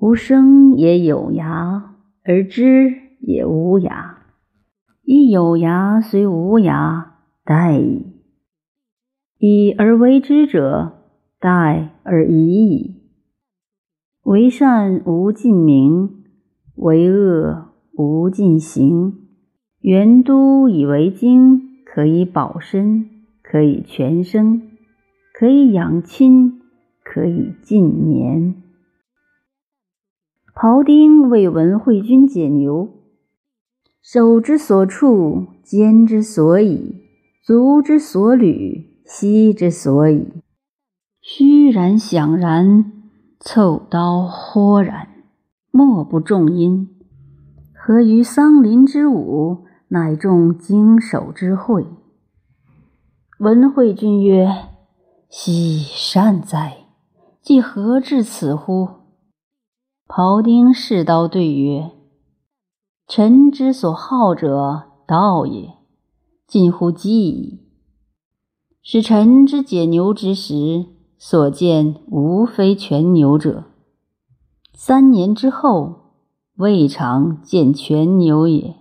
吾生也有涯，而知也无涯。亦有涯虽无涯，殆矣。以而为之者，殆而已矣。为善无尽名，为恶无尽行。元都以为经，可以保身，可以全生，可以养亲，可以尽年。庖丁为文惠君解牛，手之所处，肩之所以，足之所履，膝之所以。虚然响然，凑刀豁然，莫不重音。何于桑林之舞，乃众经手之会。文惠君曰：“奚善哉！既何至此乎？”庖丁试刀对曰：“臣之所好者，道也。近乎饥矣。使臣之解牛之时，所见无非全牛者。三年之后，未尝见全牛也。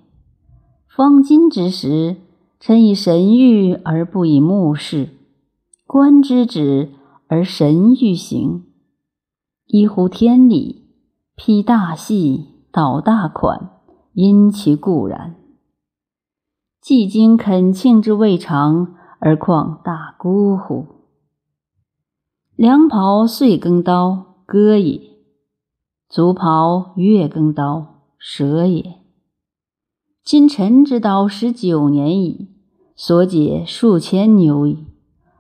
方今之时，臣以神谕而不以目视，观之止而神欲行，依乎天理。”披大戏，导大款，因其固然。既经恳庆之未尝，而况大姑乎？良袍岁更刀，割也；足袍月更刀，舍也。今臣之刀十九年矣，所解数千牛矣，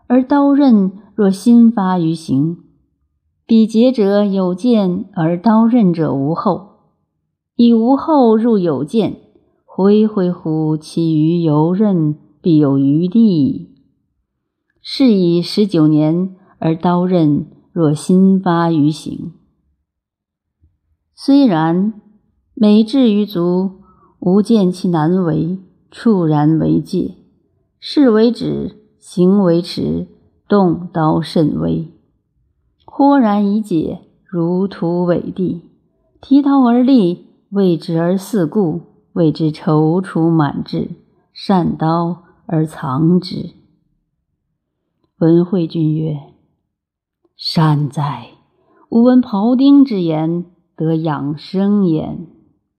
而刀刃若新发于形。比劫者有剑，而刀刃者无后。以无后入有剑，恢恢乎其余游刃，必有余地。是以十九年，而刀刃若新发于形。虽然，每至于足，吾见其难为，触然为戒，事为止，行为迟，动刀甚微。豁然以解，如图伟地，提刀而立，为之而四顾，为之踌躇满志，善刀而藏之。文惠君曰：“善哉！吾闻庖丁之言，得养生焉。”